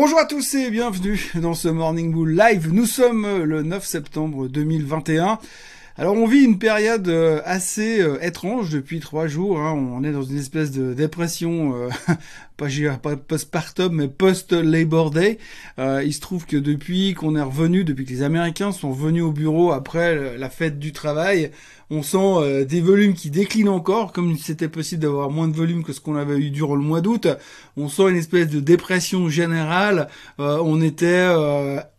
Bonjour à tous et bienvenue dans ce Morning Bull Live. Nous sommes le 9 septembre 2021. Alors on vit une période euh, assez euh, étrange depuis trois jours. Hein. On est dans une espèce de dépression, euh, pas, post-partum, mais post-Labor Day. il se trouve que depuis qu'on est revenu, depuis que les Américains sont venus au bureau après la fête du travail, on sent des volumes qui déclinent encore, comme c'était possible d'avoir moins de volume que ce qu'on avait eu durant le mois d'août. On sent une espèce de dépression générale. on était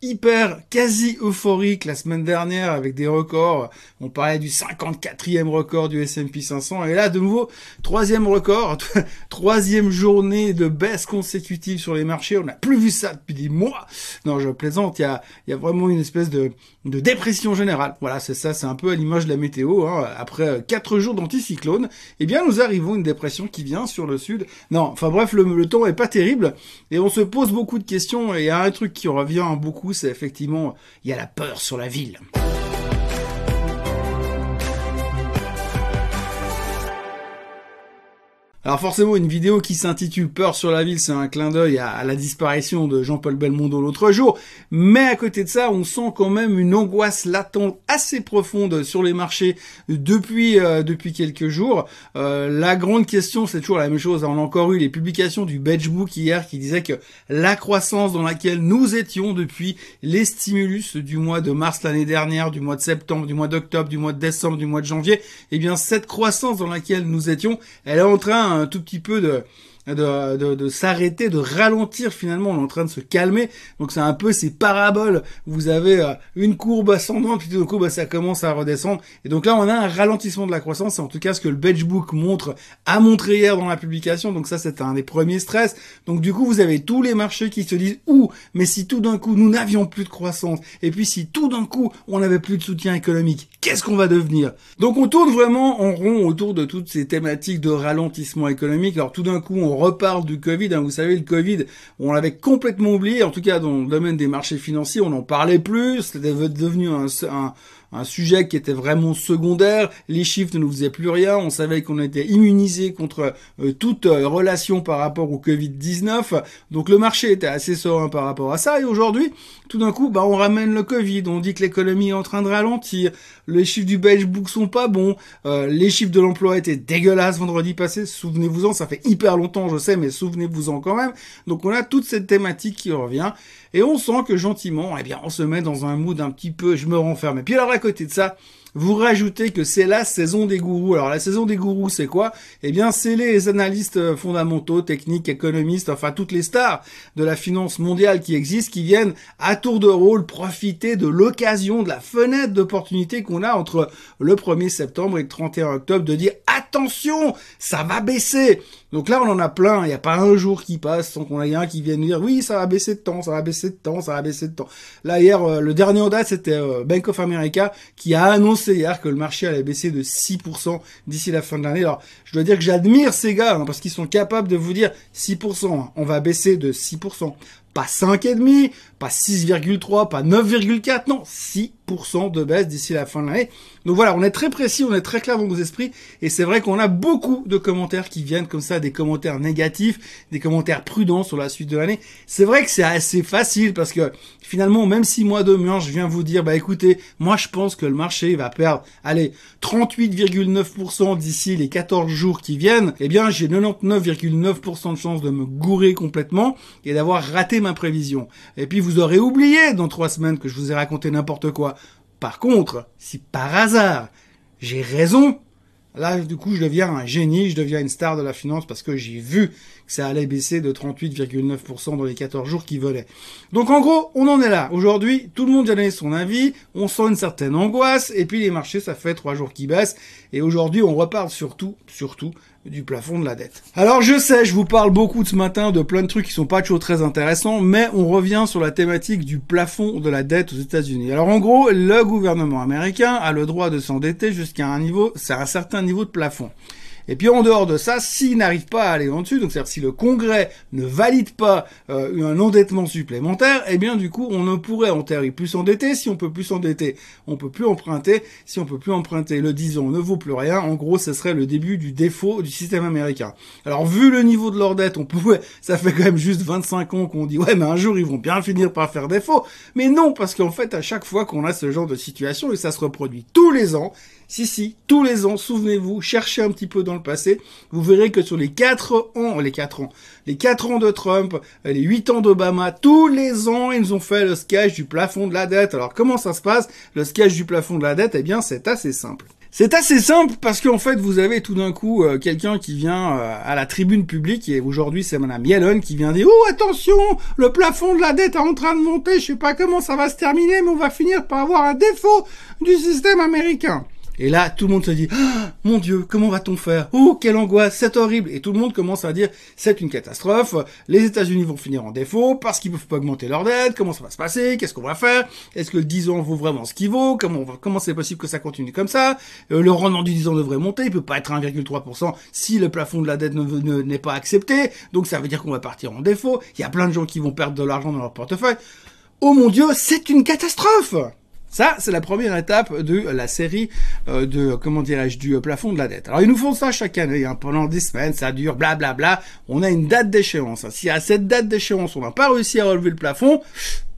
hyper, quasi euphorique la semaine dernière avec des records on parlait du 54e record du S&P 500 et là de nouveau troisième record, troisième journée de baisse consécutive sur les marchés. On n'a plus vu ça depuis des mois. Non, je plaisante. Il y a, y a vraiment une espèce de, de dépression générale. Voilà, c'est ça. C'est un peu à l'image de la météo. Hein. Après quatre jours d'anticyclone, eh bien nous arrivons à une dépression qui vient sur le sud. Non, enfin bref, le, le temps est pas terrible et on se pose beaucoup de questions. Et il y a un truc qui revient beaucoup, c'est effectivement il y a la peur sur la ville. Alors forcément, une vidéo qui s'intitule Peur sur la ville, c'est un clin d'œil à, la disparition de Jean-Paul Belmondo l'autre jour. Mais à côté de ça, on sent quand même une angoisse latente assez profonde sur les marchés depuis euh, depuis quelques jours. Euh, la grande question, c'est toujours la même chose. On a encore eu les publications du Book hier qui disaient que la croissance dans laquelle nous étions depuis les stimulus du mois de mars l'année dernière, du mois de septembre, du mois d'octobre, du mois de décembre, du mois de janvier, eh bien cette croissance dans laquelle nous étions, elle est en train un tout petit peu de de, de, de s'arrêter, de ralentir finalement, on est en train de se calmer. Donc c'est un peu ces paraboles. Vous avez euh, une courbe ascendante, puis tout d'un coup bah, ça commence à redescendre. Et donc là on a un ralentissement de la croissance. C'est en tout cas ce que le Benchbook montre, a montré hier dans la publication. Donc ça c'est un des premiers stress. Donc du coup vous avez tous les marchés qui se disent ouh, mais si tout d'un coup nous n'avions plus de croissance, et puis si tout d'un coup on n'avait plus de soutien économique, qu'est-ce qu'on va devenir? Donc on tourne vraiment en rond autour de toutes ces thématiques de ralentissement économique. Alors tout d'un coup on reparle du Covid. Hein. Vous savez, le Covid, on l'avait complètement oublié. En tout cas, dans le domaine des marchés financiers, on n'en parlait plus. C'était devenu un, un un sujet qui était vraiment secondaire. Les chiffres ne nous faisaient plus rien. On savait qu'on était immunisé contre euh, toute euh, relation par rapport au Covid-19. Donc le marché était assez serein par rapport à ça. Et aujourd'hui, tout d'un coup, bah, on ramène le Covid. On dit que l'économie est en train de ralentir. Les chiffres du Beige Book sont pas bons. Euh, les chiffres de l'emploi étaient dégueulasses vendredi passé. Souvenez-vous-en, ça fait hyper longtemps, je sais, mais souvenez-vous-en quand même. Donc on a toute cette thématique qui revient. Et on sent que gentiment, eh bien, on se met dans un mood un petit peu, je me renferme. Et puis alors à côté de ça, vous rajoutez que c'est la saison des gourous. Alors la saison des gourous, c'est quoi? Eh bien, c'est les analystes euh, fondamentaux, techniques, économistes, enfin toutes les stars de la finance mondiale qui existent, qui viennent à tour de rôle profiter de l'occasion, de la fenêtre d'opportunité qu'on a entre le 1er septembre et le 31 octobre de dire attention, ça va baisser. Donc là, on en a plein. Il n'y a pas un jour qui passe sans qu'on ait un qui vienne dire oui, ça va baisser de temps, ça va baisser de temps, ça va baisser de temps. Là hier, euh, le dernier en date, c'était euh, Bank of America qui a annoncé hier que le marché allait baisser de 6% d'ici la fin de l'année. Alors, je dois dire que j'admire ces gars hein, parce qu'ils sont capables de vous dire 6%. Hein. on va baisser de 6%. Pas 5,5, pas 6,3, pas 9,4%, non, 6% de baisse d'ici la fin de l'année. Donc voilà, on est très précis, on est très clair dans nos esprits, et c'est vrai qu'on a beaucoup de commentaires qui viennent comme ça, des commentaires négatifs, des commentaires prudents sur la suite de l'année. C'est vrai que c'est assez facile parce que finalement, même si moi demain je viens vous dire, bah écoutez, moi je pense que le marché va perdre, allez, 38,9% d'ici les 14 jours qui viennent, eh bien j'ai 99,9% de chance de me gourer complètement et d'avoir raté ma prévision. Et puis vous aurez oublié dans trois semaines que je vous ai raconté n'importe quoi. Par contre, si par hasard j'ai raison, Là, du coup, je deviens un génie, je deviens une star de la finance parce que j'ai vu ça allait baisser de 38,9% dans les 14 jours qui volaient. Donc, en gros, on en est là. Aujourd'hui, tout le monde a donné son avis, on sent une certaine angoisse, et puis les marchés, ça fait trois jours qui baissent, et aujourd'hui, on reparle surtout, surtout, du plafond de la dette. Alors je sais, je vous parle beaucoup ce matin de plein de trucs qui sont pas toujours très intéressants, mais on revient sur la thématique du plafond de la dette aux États-Unis. Alors en gros, le gouvernement américain a le droit de s'endetter jusqu'à un niveau, c'est un certain niveau de plafond. Et puis en dehors de ça, s'ils n'arrivent pas à aller en dessus, donc c'est-à-dire si le Congrès ne valide pas euh, un endettement supplémentaire, eh bien du coup on ne pourrait en théorie plus s'endetter. Si on peut plus s'endetter, on peut plus emprunter. Si on peut plus emprunter, le 10 ans ne vaut plus rien. En gros, ce serait le début du défaut du système américain. Alors vu le niveau de leur dette, on pouvait, ça fait quand même juste 25 ans qu'on dit ouais mais un jour ils vont bien finir par faire défaut. Mais non, parce qu'en fait à chaque fois qu'on a ce genre de situation et ça se reproduit tous les ans, si, si, tous les ans, souvenez-vous, cherchez un petit peu dans le passé, vous verrez que sur les quatre ans, les quatre ans, les quatre ans de Trump, les huit ans d'Obama, tous les ans, ils ont fait le sketch du plafond de la dette. Alors, comment ça se passe? Le sketch du plafond de la dette, eh bien, c'est assez simple. C'est assez simple parce qu'en fait vous avez tout d'un coup euh, quelqu'un qui vient euh, à la tribune publique et aujourd'hui c'est Madame Yellen qui vient dire oh attention le plafond de la dette est en train de monter je sais pas comment ça va se terminer mais on va finir par avoir un défaut du système américain. Et là, tout le monde se dit, ah, mon Dieu, comment va-t-on faire? Oh, quelle angoisse, c'est horrible. Et tout le monde commence à dire, c'est une catastrophe. Les États-Unis vont finir en défaut parce qu'ils peuvent pas augmenter leur dette. Comment ça va se passer? Qu'est-ce qu'on va faire? Est-ce que le 10 ans vaut vraiment ce qu'il vaut? Comment comment c'est possible que ça continue comme ça? Euh, Le rendement du 10 ans devrait monter. Il peut pas être 1,3% si le plafond de la dette n'est pas accepté. Donc ça veut dire qu'on va partir en défaut. Il y a plein de gens qui vont perdre de l'argent dans leur portefeuille. Oh mon Dieu, c'est une catastrophe ça, c'est la première étape de la série euh, de, comment dirais-je, du euh, plafond de la dette. Alors, ils nous font ça chaque année, hein, pendant des semaines, ça dure, blablabla. Bla, bla. On a une date d'échéance. Si à cette date d'échéance, on n'a pas réussi à relever le plafond,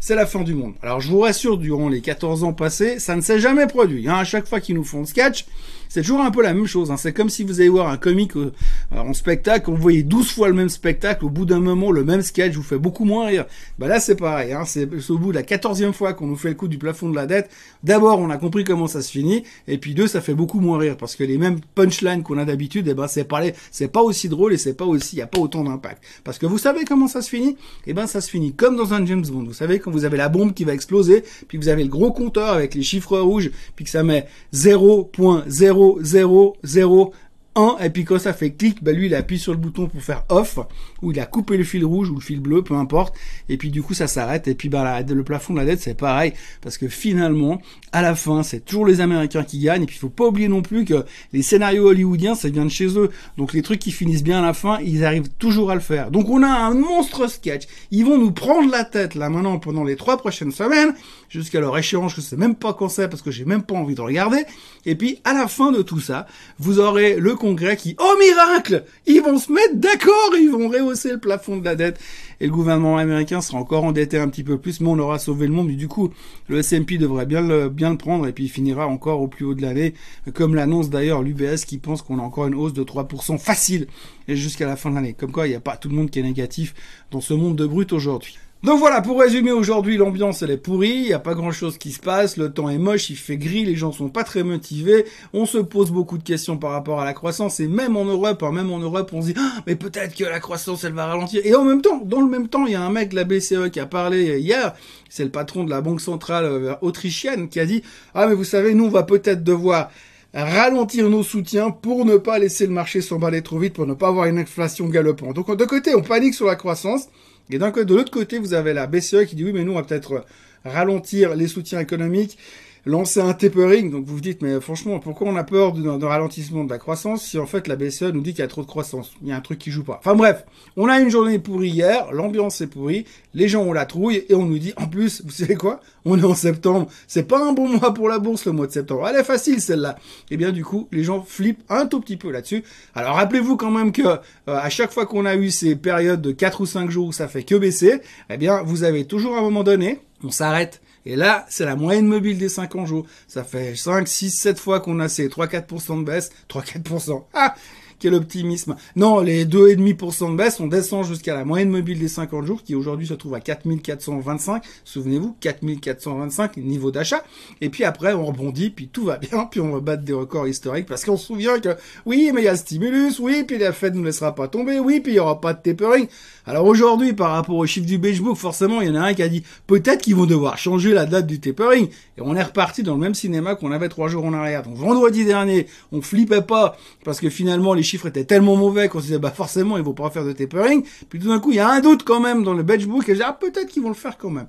c'est la fin du monde. Alors, je vous rassure, durant les 14 ans passés, ça ne s'est jamais produit. Hein. À chaque fois qu'ils nous font le sketch, c'est toujours un peu la même chose. Hein. C'est comme si vous allez voir un comique euh, en spectacle, vous voyez 12 fois le même spectacle, au bout d'un moment, le même sketch vous fait beaucoup moins rire. Bah là, c'est pareil. Hein. C'est au bout de la quatorzième fois qu'on nous fait le coup du plafond de la dette. D'abord, on a compris comment ça se finit, et puis deux, ça fait beaucoup moins rire parce que les mêmes punchlines qu'on a d'habitude, eh ben c'est pas c'est pas aussi drôle et c'est pas aussi, y a pas autant d'impact. Parce que vous savez comment ça se finit? Eh ben, ça se finit comme dans un James Bond. Vous savez quand vous avez la bombe qui va exploser, puis vous avez le gros compteur avec les chiffres rouges, puis que ça met 0.0 0, 0, 1, et puis quand ça fait clic, bah lui il appuie sur le bouton pour faire off, ou il a coupé le fil rouge ou le fil bleu, peu importe, et puis du coup ça s'arrête, et puis bah le plafond de la dette c'est pareil, parce que finalement, à la fin, c'est toujours les Américains qui gagnent, et puis il faut pas oublier non plus que les scénarios hollywoodiens, ça vient de chez eux, donc les trucs qui finissent bien à la fin, ils arrivent toujours à le faire. Donc on a un monstre sketch, ils vont nous prendre la tête là maintenant pendant les trois prochaines semaines, jusqu'à leur échéance, je sais même pas quand c'est, parce que j'ai même pas envie de regarder, et puis à la fin de tout ça, vous aurez le congrès qui, oh miracle, ils vont se mettre d'accord, ils vont rehausser le plafond de la dette et le gouvernement américain sera encore endetté un petit peu plus, mais on aura sauvé le monde. du coup, le S&P devrait bien le, bien le prendre et puis il finira encore au plus haut de l'année, comme l'annonce d'ailleurs l'UBS qui pense qu'on a encore une hausse de 3% facile jusqu'à la fin de l'année. Comme quoi, il n'y a pas tout le monde qui est négatif dans ce monde de brut aujourd'hui. Donc voilà, pour résumer aujourd'hui, l'ambiance elle est pourrie, il n'y a pas grand chose qui se passe, le temps est moche, il fait gris, les gens sont pas très motivés, on se pose beaucoup de questions par rapport à la croissance, et même en Europe, hein, même en Europe, on se dit, ah, mais peut-être que la croissance elle va ralentir. Et en même temps, dans le même temps, il y a un mec de la BCE qui a parlé hier, c'est le patron de la Banque Centrale euh, Autrichienne, qui a dit, ah mais vous savez, nous on va peut-être devoir ralentir nos soutiens pour ne pas laisser le marché s'emballer trop vite, pour ne pas avoir une inflation galopante. Donc de côté, on panique sur la croissance, et donc de l'autre côté, vous avez la BCE qui dit oui, mais nous, on va peut-être ralentir les soutiens économiques lancer un tapering. Donc vous vous dites, mais franchement, pourquoi on a peur d'un ralentissement de la croissance si en fait la BCE nous dit qu'il y a trop de croissance? Il y a un truc qui joue pas. Enfin bref, on a une journée pourrie hier, l'ambiance est pourrie, les gens ont la trouille et on nous dit, en plus, vous savez quoi? On est en septembre, c'est pas un bon mois pour la bourse le mois de septembre. Elle est facile celle-là. Et eh bien du coup, les gens flippent un tout petit peu là-dessus. Alors rappelez-vous quand même que euh, à chaque fois qu'on a eu ces périodes de 4 ou 5 jours où ça fait que baisser, eh bien vous avez toujours un moment donné, on s'arrête et là, c'est la moyenne mobile des 50 jours. Ça fait 5, 6, 7 fois qu'on a ces 3-4% de baisse. 3-4%. Ah quel optimisme. Non, les 2,5% de baisse, on descend jusqu'à la moyenne mobile des 50 jours, qui aujourd'hui se trouve à 4425. Souvenez-vous, 4425 niveau d'achat. Et puis après, on rebondit, puis tout va bien, puis on va des records historiques, parce qu'on se souvient que, oui, mais il y a le stimulus, oui, puis la Fed ne laissera pas tomber, oui, puis il y aura pas de tapering. Alors aujourd'hui, par rapport au chiffre du beige book, forcément, il y en a un qui a dit, peut-être qu'ils vont devoir changer la date du tapering. Et on est reparti dans le même cinéma qu'on avait trois jours en arrière. Donc vendredi dernier, on flippait pas, parce que finalement, les chiffres étaient tellement mauvais qu'on se disait, bah forcément, ils vont pas faire de tapering. Puis tout d'un coup, il y a un doute quand même dans le benchbook, et j'ai ah, peut-être qu'ils vont le faire quand même.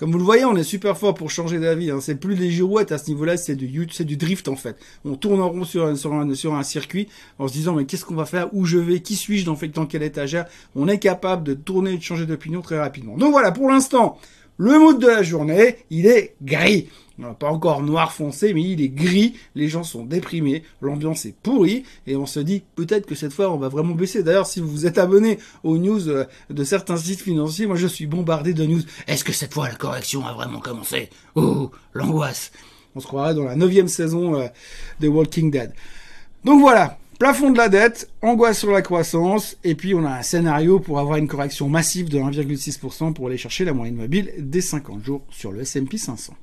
Comme vous le voyez, on est super fort pour changer d'avis. Hein. C'est plus des girouettes à ce niveau-là, c'est du, c'est du drift en fait. On tourne en rond sur un, circuit en se disant mais qu'est-ce qu'on va faire, où je vais, qui suis-je dans, dans quelle étagère? On est capable de tourner et de changer d'opinion très rapidement. Donc voilà, pour l'instant, le mood de la journée, il est gris pas encore noir foncé, mais il est gris, les gens sont déprimés, l'ambiance est pourrie, et on se dit peut-être que cette fois on va vraiment baisser. D'ailleurs, si vous vous êtes abonné aux news euh, de certains sites financiers, moi je suis bombardé de news. Est-ce que cette fois la correction a vraiment commencé? Oh, l'angoisse. On se croirait dans la neuvième saison euh, de Walking Dead. Donc voilà, plafond de la dette, angoisse sur la croissance, et puis on a un scénario pour avoir une correction massive de 1,6% pour aller chercher la moyenne mobile des 50 jours sur le S&P 500.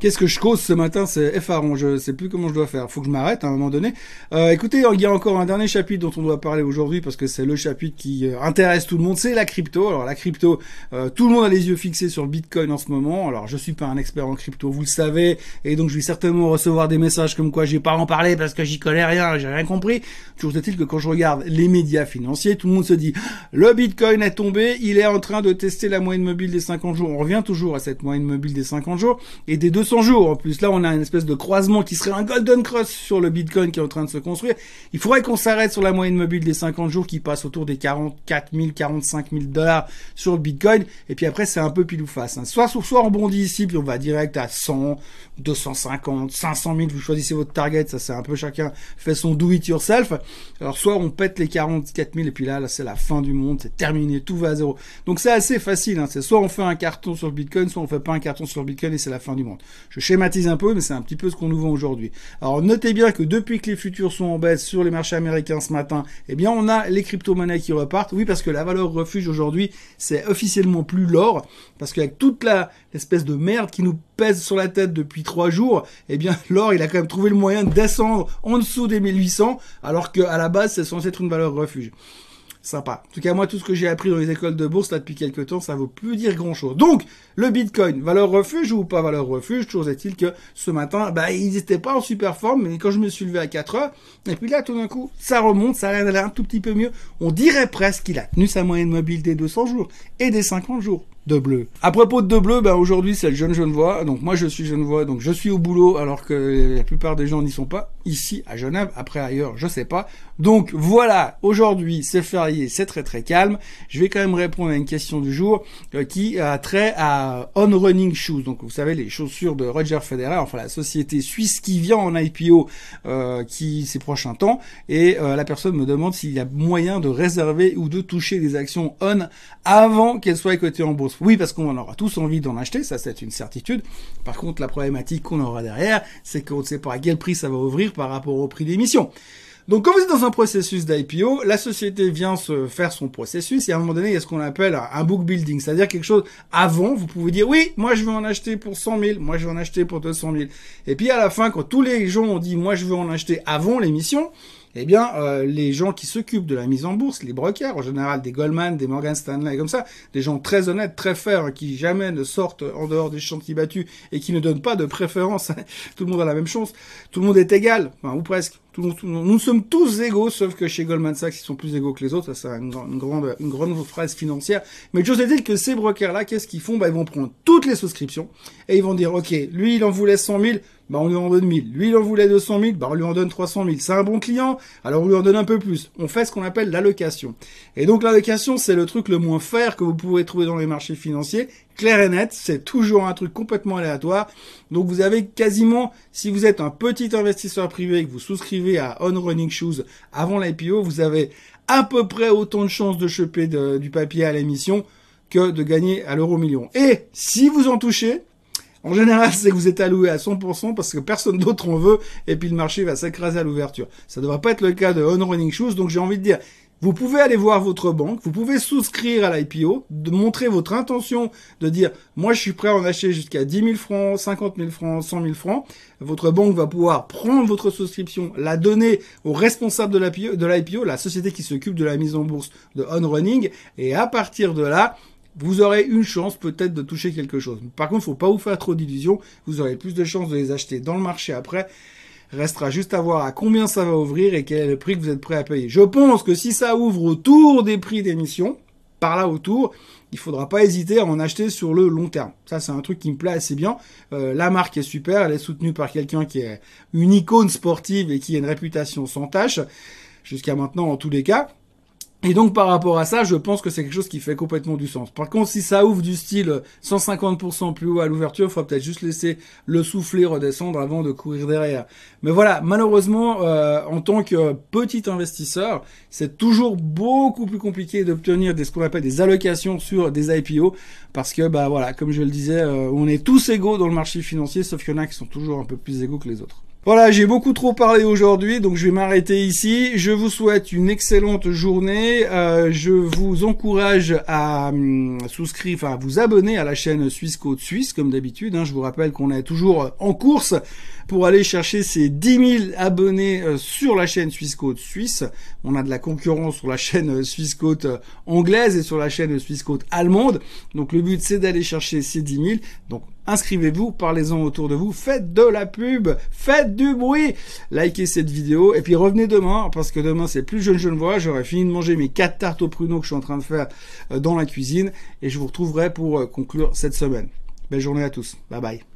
Qu'est-ce que je cause ce matin C'est effarant. Je sais plus comment je dois faire. Faut que je m'arrête à un moment donné. Euh, écoutez, il y a encore un dernier chapitre dont on doit parler aujourd'hui parce que c'est le chapitre qui euh, intéresse tout le monde. C'est la crypto. Alors la crypto, euh, tout le monde a les yeux fixés sur le Bitcoin en ce moment. Alors je suis pas un expert en crypto, vous le savez, et donc je vais certainement recevoir des messages comme quoi j'ai pas en parler parce que j'y connais rien, j'ai rien compris. Toujours est-il que quand je regarde les médias financiers, tout le monde se dit le Bitcoin est tombé, il est en train de tester la moyenne mobile des 50 jours. On revient toujours à cette moyenne mobile des 50 jours et des 200 jours. En plus, là, on a une espèce de croisement qui serait un golden cross sur le Bitcoin qui est en train de se construire. Il faudrait qu'on s'arrête sur la moyenne mobile des 50 jours qui passe autour des 44 000, 45 000 dollars sur le Bitcoin. Et puis après, c'est un peu pile ou face. Hein. Soit, soit on bondit ici, puis on va direct à 100, 250, 500 000. Vous choisissez votre target. Ça, c'est un peu chacun fait son do it yourself. Alors, soit on pète les 44 000 et puis là, là, c'est la fin du monde. C'est terminé. Tout va à zéro. Donc, c'est assez facile. Hein. C'est soit on fait un carton sur le Bitcoin, soit on fait pas un carton sur le Bitcoin et c'est la fin du monde. Je schématise un peu, mais c'est un petit peu ce qu'on nous vend aujourd'hui. Alors notez bien que depuis que les futurs sont en baisse sur les marchés américains ce matin, eh bien on a les crypto-monnaies qui repartent. Oui, parce que la valeur refuge aujourd'hui, c'est officiellement plus l'or, parce qu'avec toute la espèce de merde qui nous pèse sur la tête depuis trois jours, eh bien l'or, il a quand même trouvé le moyen de descendre en dessous des 1800, alors qu'à la base, c'est censé être une valeur refuge sympa. En tout cas, moi, tout ce que j'ai appris dans les écoles de bourse là depuis quelques temps, ça vaut plus dire grand chose. Donc, le Bitcoin, valeur refuge ou pas valeur refuge, toujours est-il que ce matin, bah, ils n'étaient pas en super forme, mais quand je me suis levé à 4 heures, et puis là, tout d'un coup, ça remonte, ça a l'air un tout petit peu mieux. On dirait presque qu'il a tenu sa moyenne mobile des 200 jours et des 50 jours de bleu. À propos de, de bleu, ben aujourd'hui c'est le jeune Genevois, donc moi je suis Genevois, donc je suis au boulot alors que la plupart des gens n'y sont pas. Ici à Genève, après ailleurs, je sais pas. Donc voilà, aujourd'hui c'est férié, c'est très très calme. Je vais quand même répondre à une question du jour euh, qui a trait à On Running Shoes. Donc vous savez les chaussures de Roger Federer, enfin la société suisse qui vient en IPO euh, qui ces prochains temps. Et euh, la personne me demande s'il y a moyen de réserver ou de toucher des actions On avant qu'elles soient cotées en bourse. Oui, parce qu'on aura tous envie d'en acheter, ça c'est une certitude. Par contre, la problématique qu'on aura derrière, c'est qu'on ne sait pas à quel prix ça va ouvrir par rapport au prix d'émission. Donc quand vous êtes dans un processus d'IPO, la société vient se faire son processus et à un moment donné, il y a ce qu'on appelle un book building, c'est-à-dire quelque chose avant, vous pouvez dire oui, moi je veux en acheter pour 100 000, moi je veux en acheter pour 200 000. Et puis à la fin, quand tous les gens ont dit moi je veux en acheter avant l'émission, eh bien, euh, les gens qui s'occupent de la mise en bourse, les brokers, en général des Goldman, des Morgan Stanley, comme ça, des gens très honnêtes, très fers, qui jamais ne sortent en dehors des chantiers battus et qui ne donnent pas de préférence. tout le monde a la même chance. Tout le monde est égal, ou presque. Tout, tout, nous sommes tous égaux, sauf que chez Goldman Sachs, ils sont plus égaux que les autres. Ça, c'est une, grande, une grande phrase financière. Mais le est dire que ces brokers-là, qu'est-ce qu'ils font? Bah, Ils vont prendre toutes les souscriptions et ils vont dire, OK, lui, il en voulait 100 000, bah on lui en donne 1000. Lui, il en voulait 200 000, bah on lui en donne 300 000. C'est un bon client, alors on lui en donne un peu plus. On fait ce qu'on appelle l'allocation. Et donc l'allocation, c'est le truc le moins faire que vous pourrez trouver dans les marchés financiers. Clair et net, c'est toujours un truc complètement aléatoire. Donc vous avez quasiment, si vous êtes un petit investisseur privé et que vous souscrivez à On Running Shoes avant l'IPO, vous avez à peu près autant de chances de choper du papier à l'émission que de gagner à l'euro million. Et si vous en touchez, en général, c'est que vous êtes alloué à 100% parce que personne d'autre en veut et puis le marché va s'écraser à l'ouverture. Ça ne devrait pas être le cas de On Running Shoes, donc j'ai envie de dire, vous pouvez aller voir votre banque, vous pouvez souscrire à l'IPO, de montrer votre intention de dire, moi je suis prêt à en acheter jusqu'à 10 000 francs, 50 000 francs, 100 000 francs. Votre banque va pouvoir prendre votre souscription, la donner au responsable de l'IPO, la société qui s'occupe de la mise en bourse de On Running, et à partir de là, vous aurez une chance peut-être de toucher quelque chose. Par contre, faut pas vous faire trop d'illusions. Vous aurez plus de chances de les acheter dans le marché après. Restera juste à voir à combien ça va ouvrir et quel est le prix que vous êtes prêt à payer. Je pense que si ça ouvre autour des prix d'émission, par là autour, il faudra pas hésiter à en acheter sur le long terme. Ça, c'est un truc qui me plaît assez bien. Euh, la marque est super, elle est soutenue par quelqu'un qui est une icône sportive et qui a une réputation sans tâche, jusqu'à maintenant en tous les cas. Et donc par rapport à ça, je pense que c'est quelque chose qui fait complètement du sens. Par contre, si ça ouvre du style 150% plus haut à l'ouverture, il faudra peut-être juste laisser le souffler redescendre avant de courir derrière. Mais voilà, malheureusement, euh, en tant que petit investisseur, c'est toujours beaucoup plus compliqué d'obtenir ce qu'on appelle des allocations sur des IPO parce que bah voilà, comme je le disais, euh, on est tous égaux dans le marché financier, sauf qu'il y en a qui sont toujours un peu plus égaux que les autres. Voilà, j'ai beaucoup trop parlé aujourd'hui, donc je vais m'arrêter ici. Je vous souhaite une excellente journée. Euh, je vous encourage à hum, souscrire, enfin à vous abonner à la chaîne Suisse Côte Suisse, comme d'habitude. Hein. Je vous rappelle qu'on est toujours en course pour aller chercher ces 10 000 abonnés euh, sur la chaîne Suisse Côte Suisse. On a de la concurrence sur la chaîne euh, Suisse Côte anglaise et sur la chaîne Suisse Côte allemande. Donc le but c'est d'aller chercher ces 10 000. Donc inscrivez-vous, parlez-en autour de vous, faites de la pub, faites du bruit, likez cette vidéo et puis revenez demain parce que demain c'est plus jeune jeune voix, j'aurai fini de manger mes quatre tartes au pruneau que je suis en train de faire euh, dans la cuisine et je vous retrouverai pour euh, conclure cette semaine. Belle journée à tous, bye bye.